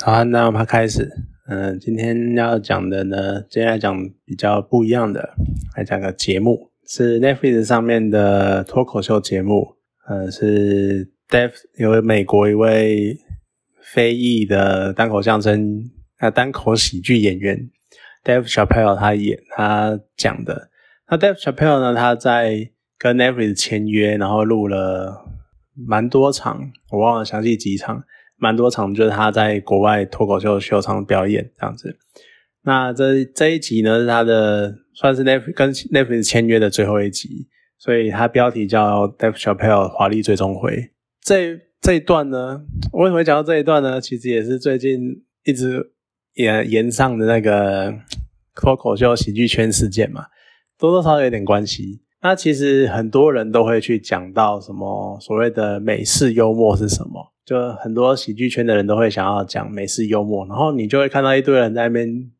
好，那我们开始。嗯，今天要讲的呢，接下来讲比较不一样的，来讲个节目，是 Netflix 上面的脱口秀节目。嗯，是 Dave 有美国一位非裔的单口相声啊单口喜剧演员 Dave Chappelle 他演他讲的。那 Dave Chappelle 呢，他在跟 Netflix 签约，然后录了蛮多场，我忘了详细几场。蛮多场就是他在国外脱口秀秀场表演这样子。那这这一集呢是他的算是 Netflix 跟 Netflix 签约的最后一集，所以它标题叫 Dave Chappelle 华丽最终回。这这一段呢，我为什么会讲到这一段呢？其实也是最近一直延延上的那个脱口秀喜剧圈事件嘛，多多少少有点关系。那其实很多人都会去讲到什么所谓的美式幽默是什么。就很多喜剧圈的人都会想要讲美式幽默，然后你就会看到一堆人在那边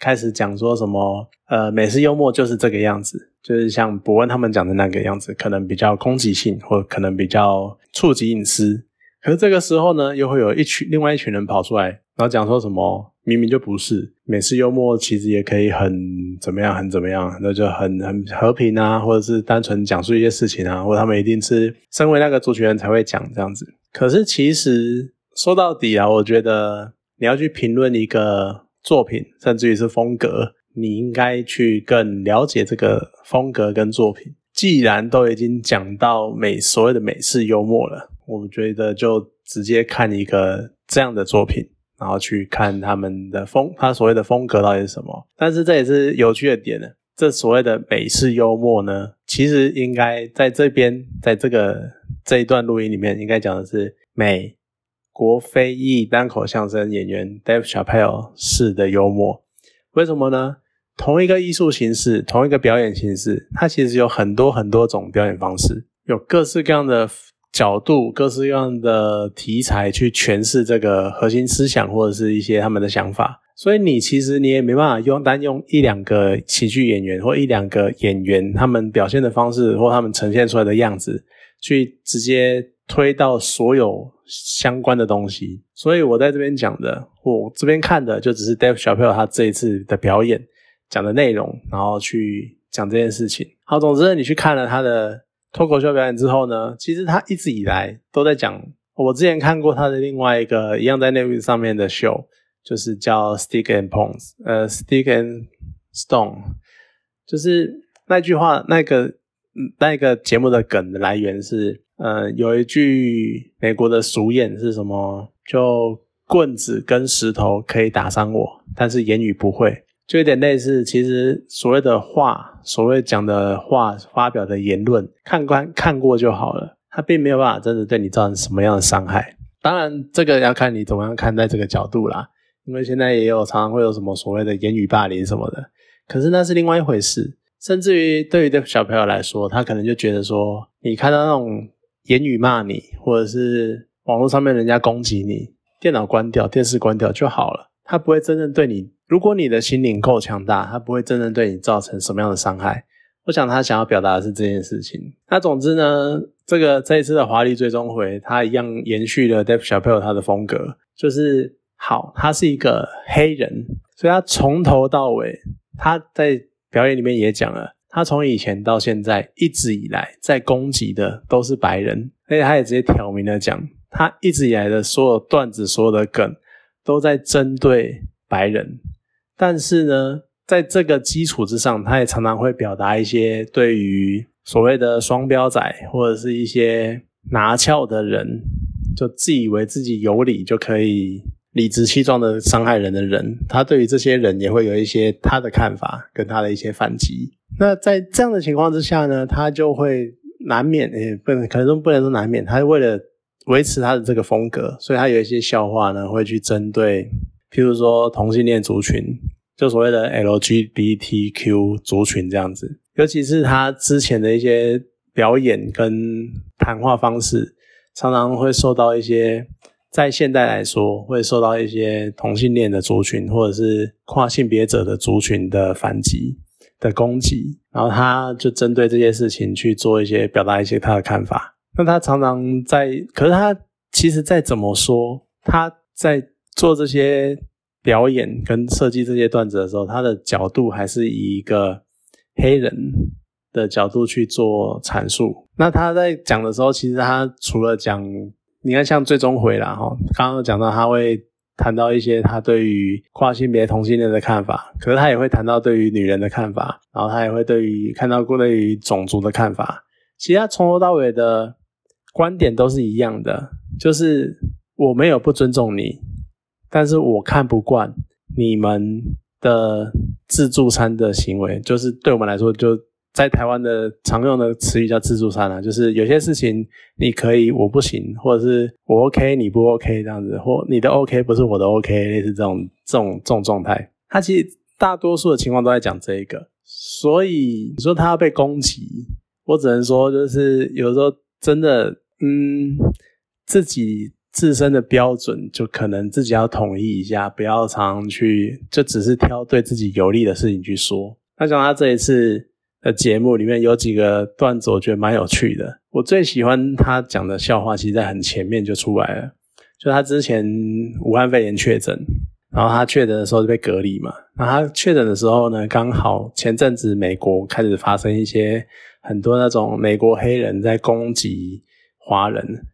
开始讲说什么，呃，美式幽默就是这个样子，就是像伯恩他们讲的那个样子，可能比较攻击性，或可能比较触及隐私。可是这个时候呢，又会有一群另外一群人跑出来，然后讲说什么明明就不是美式幽默，其实也可以很怎么样，很怎么样，那就很很和平啊，或者是单纯讲述一些事情啊，或他们一定是身为那个主持人才会讲这样子。可是，其实说到底啊，我觉得你要去评论一个作品，甚至于是风格，你应该去更了解这个风格跟作品。既然都已经讲到美所谓的美式幽默了，我觉得就直接看一个这样的作品，然后去看他们的风，他所谓的风格到底是什么。但是这也是有趣的点呢。这所谓的美式幽默呢，其实应该在这边，在这个。这一段录音里面应该讲的是美国非裔单口相声演员 Dave Chappelle 式的幽默。为什么呢？同一个艺术形式，同一个表演形式，它其实有很多很多种表演方式，有各式各样的角度、各式各样的题材去诠释这个核心思想或者是一些他们的想法。所以你其实你也没办法用单用一两个喜剧演员或一两个演员他们表现的方式或他们呈现出来的样子。去直接推到所有相关的东西，所以我在这边讲的，我这边看的就只是 Dave Chappelle 他这一次的表演讲的内容，然后去讲这件事情。好，总之你去看了他的脱口秀表演之后呢，其实他一直以来都在讲。我之前看过他的另外一个一样在 Netflix 上面的秀，就是叫 Stick and Pons，呃，Stick and Stone，就是那句话那个。那个节目的梗的来源是，呃，有一句美国的俗谚是什么？就棍子跟石头可以打伤我，但是言语不会，就有点类似。其实所谓的话，所谓讲的话，发表的言论，看官看过就好了，他并没有办法真的对你造成什么样的伤害。当然，这个要看你怎么样看待这个角度啦。因为现在也有常常会有什么所谓的言语霸凌什么的，可是那是另外一回事。甚至于对于这小朋友来说，他可能就觉得说，你看到那种言语骂你，或者是网络上面人家攻击你，电脑关掉、电视关掉就好了。他不会真正对你，如果你的心灵够强大，他不会真正对你造成什么样的伤害。我想他想要表达的是这件事情。那总之呢，这个这一次的华丽最终回，他一样延续了 Dave c h a p p e l l 他的风格，就是好，他是一个黑人，所以他从头到尾他在。表演里面也讲了，他从以前到现在一直以来在攻击的都是白人，而且他也直接挑明了讲，他一直以来的所有段子、所有的梗都在针对白人。但是呢，在这个基础之上，他也常常会表达一些对于所谓的双标仔或者是一些拿翘的人，就自以为自己有理就可以。理直气壮的伤害人的人，他对于这些人也会有一些他的看法跟他的一些反击。那在这样的情况之下呢，他就会难免，也不能可能都不能说难免，他为了维持他的这个风格，所以他有一些笑话呢会去针对，譬如说同性恋族群，就所谓的 LGBTQ 族群这样子。尤其是他之前的一些表演跟谈话方式，常常会受到一些。在现代来说，会受到一些同性恋的族群或者是跨性别者的族群的反击的攻击，然后他就针对这些事情去做一些表达一些他的看法。那他常常在，可是他其实再怎么说，他在做这些表演跟设计这些段子的时候，他的角度还是以一个黑人的角度去做阐述。那他在讲的时候，其实他除了讲，你看像最终回啦哈，刚刚讲到他会谈到一些他对于跨性别同性恋的看法，可是他也会谈到对于女人的看法，然后他也会对于看到过对于种族的看法。其实他从头到尾的观点都是一样的，就是我没有不尊重你。但是我看不惯你们的自助餐的行为，就是对我们来说，就在台湾的常用的词语叫自助餐啊，就是有些事情你可以，我不行，或者是我 OK 你不 OK 这样子，或你的 OK 不是我的 OK，类似这种这种这种状态。他其实大多数的情况都在讲这一个，所以你说他要被攻击，我只能说就是有时候真的，嗯，自己。自身的标准就可能自己要统一一下，不要常常去就只是挑对自己有利的事情去说。那讲他这一次的节目里面有几个段子，我觉得蛮有趣的。我最喜欢他讲的笑话，其实在很前面就出来了。就他之前武汉肺炎确诊，然后他确诊的时候就被隔离嘛。那他确诊的时候呢，刚好前阵子美国开始发生一些很多那种美国黑人在攻击华人。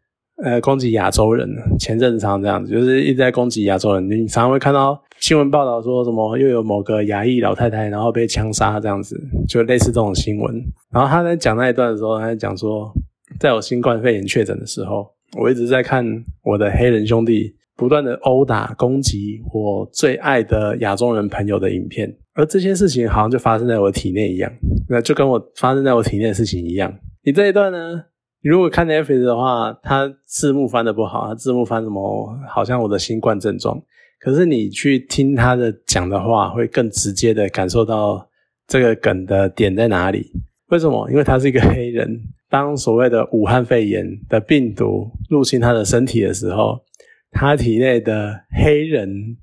呃，攻击亚洲人，前阵子常这样子，就是一直在攻击亚洲人。你常常会看到新闻报道说什么，又有某个亚裔老太太，然后被枪杀这样子，就类似这种新闻。然后他在讲那一段的时候，他在讲说，在我新冠肺炎确诊的时候，我一直在看我的黑人兄弟不断的殴打、攻击我最爱的亚洲人朋友的影片，而这些事情好像就发生在我体内一样，那就跟我发生在我体内的事情一样。你这一段呢？如果看 Netflix 的话，它字幕翻的不好，它字幕翻什么？好像我的新冠症状。可是你去听他的讲的话，会更直接的感受到这个梗的点在哪里。为什么？因为他是一个黑人，当所谓的武汉肺炎的病毒入侵他的身体的时候，他体内的黑人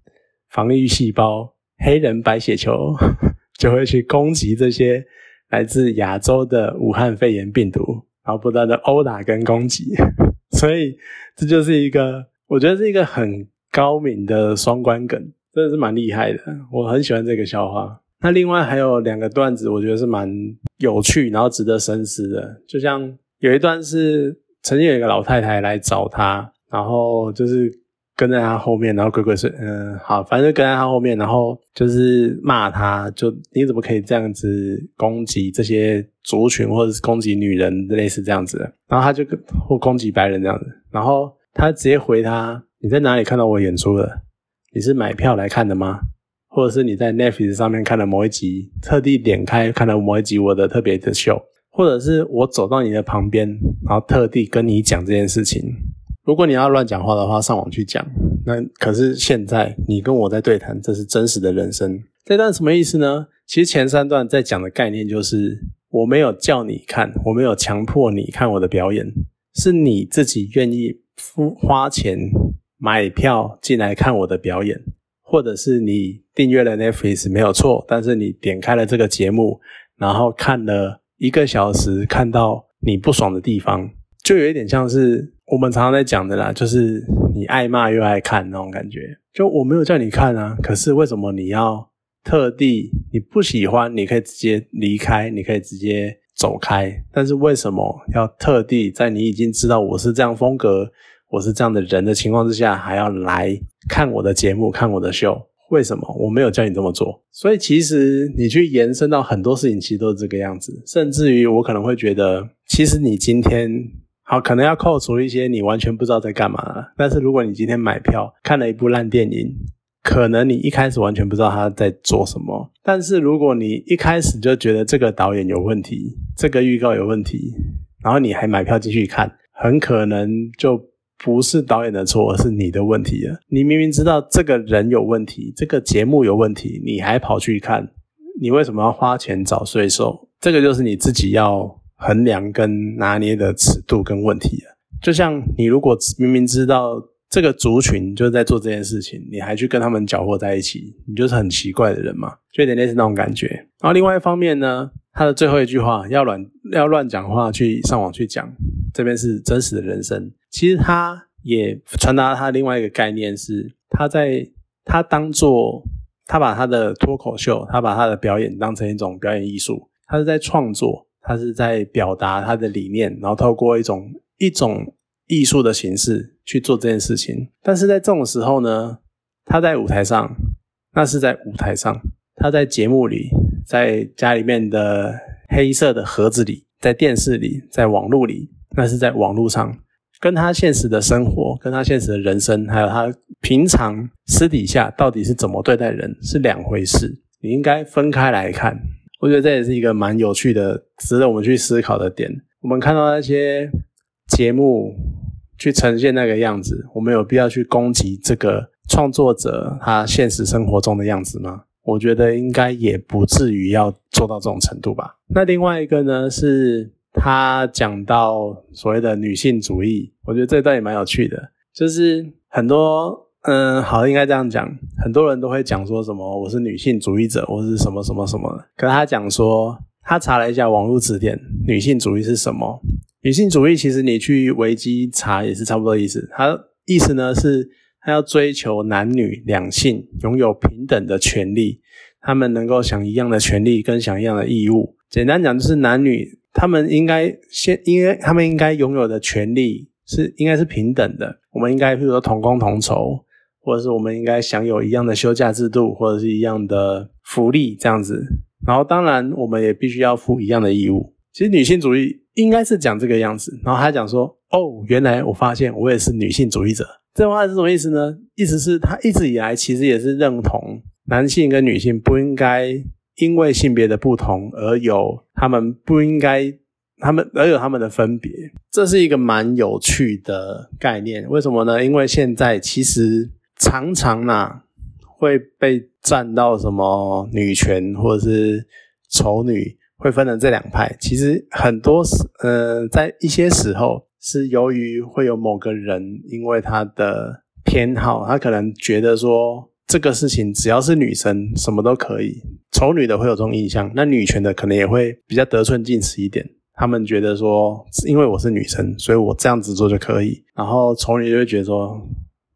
防御细胞、黑人白血球 就会去攻击这些来自亚洲的武汉肺炎病毒。然后不断的殴打跟攻击，所以这就是一个，我觉得是一个很高明的双关梗，真的是蛮厉害的。我很喜欢这个笑话。那另外还有两个段子，我觉得是蛮有趣，然后值得深思的。就像有一段是曾经有一个老太太来找他，然后就是。跟在他后面，然后鬼鬼祟，嗯，好，反正就跟在他后面，然后就是骂他，就你怎么可以这样子攻击这些族群，或者是攻击女人，类似这样子。然后他就或攻击白人这样子，然后他直接回他：你在哪里看到我演出的？你是买票来看的吗？或者是你在 Netflix 上面看了某一集，特地点开看了某一集我的特别的秀，或者是我走到你的旁边，然后特地跟你讲这件事情。如果你要乱讲话的话，上网去讲。那可是现在你跟我在对谈，这是真实的人生。这段什么意思呢？其实前三段在讲的概念就是，我没有叫你看，我没有强迫你看我的表演，是你自己愿意付花钱买票进来看我的表演，或者是你订阅了 Netflix 没有错，但是你点开了这个节目，然后看了一个小时，看到你不爽的地方，就有一点像是。我们常常在讲的啦，就是你爱骂又爱看那种感觉。就我没有叫你看啊，可是为什么你要特地？你不喜欢，你可以直接离开，你可以直接走开。但是为什么要特地在你已经知道我是这样风格，我是这样的人的情况之下，还要来看我的节目，看我的秀？为什么我没有叫你这么做？所以其实你去延伸到很多事情，其实都是这个样子。甚至于我可能会觉得，其实你今天。好，可能要扣除一些你完全不知道在干嘛。但是如果你今天买票看了一部烂电影，可能你一开始完全不知道他在做什么。但是如果你一开始就觉得这个导演有问题，这个预告有问题，然后你还买票进去看，很可能就不是导演的错，而是你的问题了。你明明知道这个人有问题，这个节目有问题，你还跑去看，你为什么要花钱找税收？这个就是你自己要。衡量跟拿捏的尺度跟问题啊，就像你如果明明知道这个族群就是在做这件事情，你还去跟他们搅和在一起，你就是很奇怪的人嘛，就有点类似那种感觉。然后另外一方面呢，他的最后一句话要乱要乱讲话去上网去讲，这边是真实的人生。其实他也传达他另外一个概念是，他在他当做他把他的脱口秀，他把他的表演当成一种表演艺术，他是在创作，他是在表达他的理念，然后透过一种一种艺术的形式去做这件事情。但是在这种时候呢，他在舞台上，那是在舞台上；他在节目里，在家里面的黑色的盒子里，在电视里，在网络里，那是在网络上。跟他现实的生活，跟他现实的人生，还有他平常私底下到底是怎么对待人，是两回事。你应该分开来看。我觉得这也是一个蛮有趣的，值得我们去思考的点。我们看到那些节目去呈现那个样子，我们有必要去攻击这个创作者他现实生活中的样子吗？我觉得应该也不至于要做到这种程度吧。那另外一个呢是。他讲到所谓的女性主义，我觉得这段也蛮有趣的。就是很多，嗯，好，应该这样讲，很多人都会讲说什么我是女性主义者，或是什么什么什么。可是他讲说，他查了一下网络词典，女性主义是什么？女性主义其实你去维基查也是差不多意思。他意思呢是，他要追求男女两性拥有平等的权利，他们能够享一样的权利跟享一样的义务。简单讲就是男女。他们应该先，因为他们应该拥有的权利是应该是平等的。我们应该，比如说同工同酬，或者是我们应该享有一样的休假制度，或者是一样的福利这样子。然后，当然我们也必须要负一样的义务。其实女性主义应该是讲这个样子。然后他讲说：“哦，原来我发现我也是女性主义者。”这话是什么意思呢？意思是他一直以来其实也是认同男性跟女性不应该。因为性别的不同而有他们不应该，他们而有他们的分别，这是一个蛮有趣的概念。为什么呢？因为现在其实常常呐会被站到什么女权或者是丑女，会分成这两派。其实很多时，呃，在一些时候是由于会有某个人因为他的偏好，他可能觉得说。这个事情只要是女生，什么都可以。丑女的会有这种印象，那女权的可能也会比较得寸进尺一点。他们觉得说，因为我是女生，所以我这样子做就可以。然后丑女就会觉得说，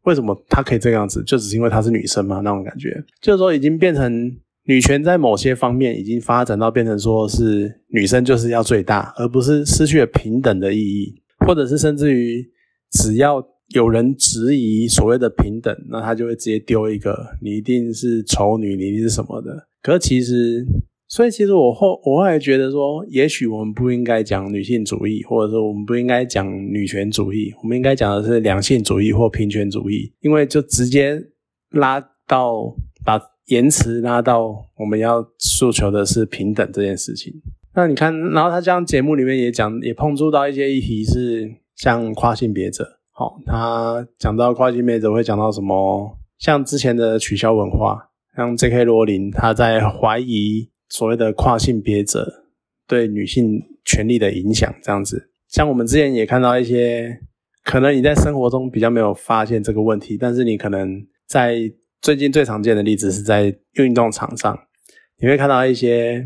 为什么她可以这个样子？就只是因为她是女生吗？那种感觉，就是说已经变成女权在某些方面已经发展到变成说是女生就是要最大，而不是失去了平等的意义，或者是甚至于只要。有人质疑所谓的平等，那他就会直接丢一个“你一定是丑女，你一定是什么的”。可是其实，所以其实我后我后来觉得说，也许我们不应该讲女性主义，或者说我们不应该讲女权主义，我们应该讲的是两性主义或平权主义，因为就直接拉到把言辞拉到我们要诉求的是平等这件事情。那你看，然后他这样节目里面也讲，也碰触到一些议题是像跨性别者。好，他讲到跨性别者会讲到什么？像之前的取消文化，像 J.K. 罗琳他在怀疑所谓的跨性别者对女性权利的影响，这样子。像我们之前也看到一些，可能你在生活中比较没有发现这个问题，但是你可能在最近最常见的例子是在运动场上，你会看到一些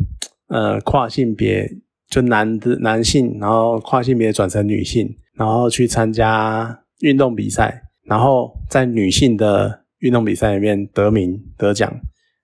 呃跨性别就男的男性，然后跨性别转成女性。然后去参加运动比赛，然后在女性的运动比赛里面得名得奖，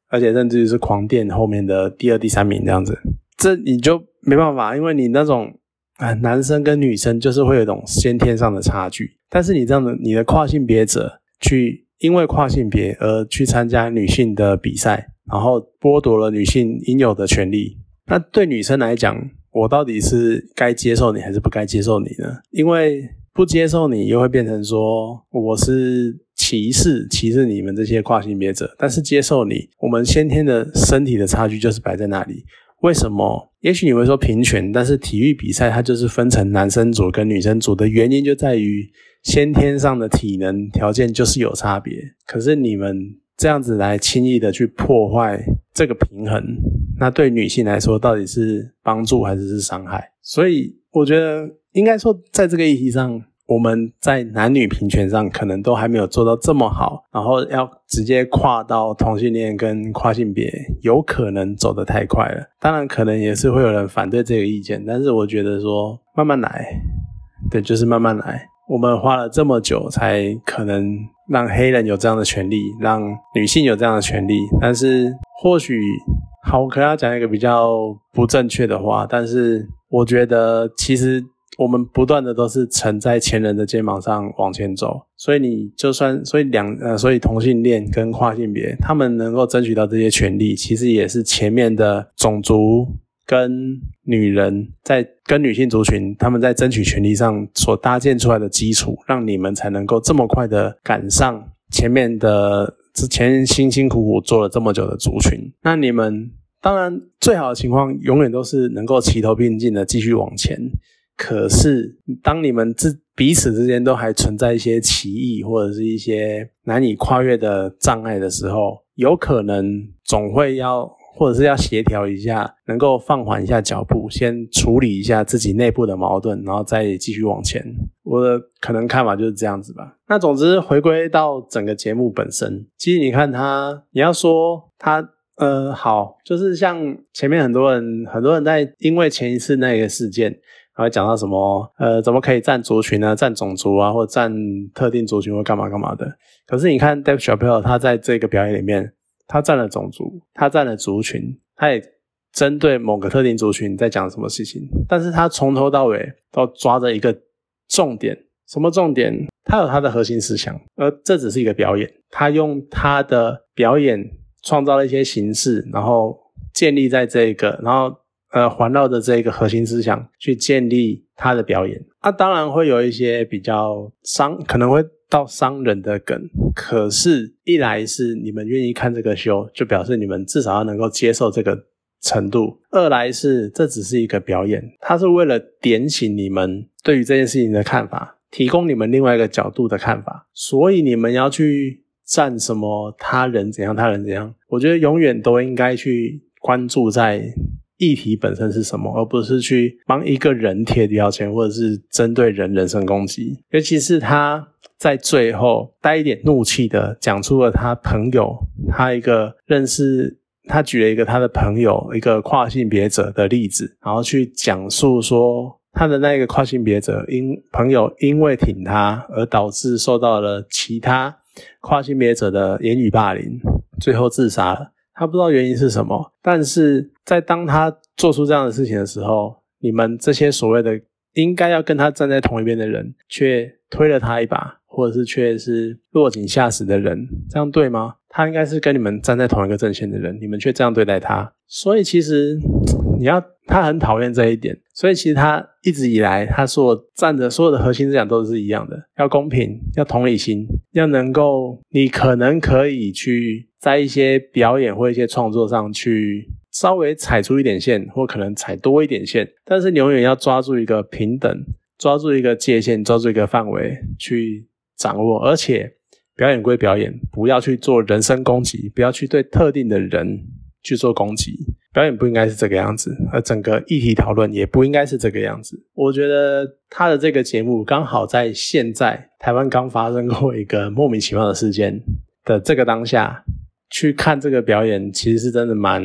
而且甚至于是狂垫后面的第二、第三名这样子，这你就没办法，因为你那种啊，男生跟女生就是会有一种先天上的差距。但是你这样的，你的跨性别者去因为跨性别而去参加女性的比赛，然后剥夺了女性应有的权利，那对女生来讲。我到底是该接受你还是不该接受你呢？因为不接受你，又会变成说我是歧视歧视你们这些跨性别者；但是接受你，我们先天的身体的差距就是摆在那里。为什么？也许你会说平权，但是体育比赛它就是分成男生组跟女生组的原因就在于先天上的体能条件就是有差别。可是你们这样子来轻易的去破坏这个平衡。那对女性来说，到底是帮助还是是伤害？所以我觉得应该说，在这个议题上，我们在男女平权上可能都还没有做到这么好，然后要直接跨到同性恋跟跨性别，有可能走得太快了。当然，可能也是会有人反对这个意见，但是我觉得说慢慢来，对，就是慢慢来。我们花了这么久才可能让黑人有这样的权利，让女性有这样的权利。但是或许，好，我可能要讲一个比较不正确的话，但是我觉得其实我们不断的都是乘在前人的肩膀上往前走。所以你就算，所以两呃，所以同性恋跟跨性别，他们能够争取到这些权利，其实也是前面的种族。跟女人在跟女性族群，他们在争取权利上所搭建出来的基础，让你们才能够这么快的赶上前面的之前辛辛苦苦做了这么久的族群。那你们当然最好的情况，永远都是能够齐头并进的继续往前。可是当你们之彼此之间都还存在一些歧义或者是一些难以跨越的障碍的时候，有可能总会要。或者是要协调一下，能够放缓一下脚步，先处理一下自己内部的矛盾，然后再继续往前。我的可能看法就是这样子吧。那总之回归到整个节目本身，其实你看他，你要说他，呃，好，就是像前面很多人，很多人在因为前一次那个事件，然后讲到什么，呃，怎么可以占族群呢？占种族啊，或占特定族群或干嘛干嘛的。可是你看，Dave Chappell，他在这个表演里面。他占了种族，他占了族群，他也针对某个特定族群在讲什么事情，但是他从头到尾都抓着一个重点，什么重点？他有他的核心思想，而这只是一个表演，他用他的表演创造了一些形式，然后建立在这个，然后呃环绕着这个核心思想去建立他的表演。那当然会有一些比较伤，可能会。到伤人的梗，可是，一来是你们愿意看这个秀，就表示你们至少要能够接受这个程度；二来是这只是一个表演，它是为了点醒你们对于这件事情的看法，提供你们另外一个角度的看法。所以你们要去站什么他人怎样，他人怎样，我觉得永远都应该去关注在议题本身是什么，而不是去帮一个人贴标签，或者是针对人人身攻击，尤其是他。在最后带一点怒气的讲出了他朋友，他一个认识，他举了一个他的朋友，一个跨性别者的例子，然后去讲述说他的那个跨性别者因朋友因为挺他而导致受到了其他跨性别者的言语霸凌，最后自杀了。他不知道原因是什么，但是在当他做出这样的事情的时候，你们这些所谓的应该要跟他站在同一边的人，却推了他一把。或者是却是落井下石的人，这样对吗？他应该是跟你们站在同一个阵线的人，你们却这样对待他，所以其实你要他很讨厌这一点，所以其实他一直以来他所站的所有的核心思想都是一样的，要公平，要同理心，要能够你可能可以去在一些表演或一些创作上去稍微踩出一点线，或可能踩多一点线，但是你永远要抓住一个平等，抓住一个界限，抓住一个范围去。掌握，而且表演归表演，不要去做人身攻击，不要去对特定的人去做攻击。表演不应该是这个样子，而整个议题讨论也不应该是这个样子。我觉得他的这个节目刚好在现在台湾刚发生过一个莫名其妙的事件的这个当下去看这个表演，其实是真的蛮。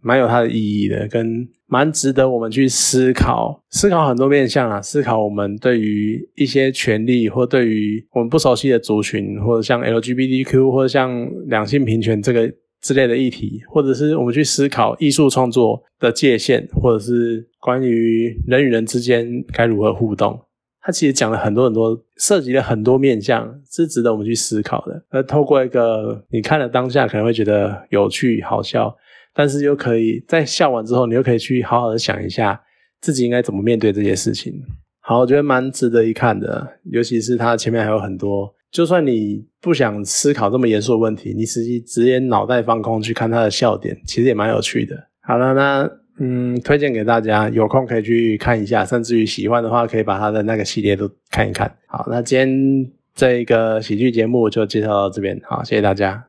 蛮有它的意义的，跟蛮值得我们去思考，思考很多面向啊，思考我们对于一些权利，或对于我们不熟悉的族群，或者像 LGBTQ，或者像两性平权这个之类的议题，或者是我们去思考艺术创作的界限，或者是关于人与人之间该如何互动，它其实讲了很多很多，涉及了很多面向，是值得我们去思考的。而透过一个你看了当下可能会觉得有趣好笑。但是又可以在笑完之后，你又可以去好好的想一下自己应该怎么面对这些事情。好，我觉得蛮值得一看的，尤其是它前面还有很多，就算你不想思考这么严肃的问题，你实际直接脑袋放空去看他的笑点，其实也蛮有趣的。好了，那嗯，推荐给大家，有空可以去看一下，甚至于喜欢的话，可以把他的那个系列都看一看。好，那今天这一个喜剧节目就介绍到这边，好，谢谢大家。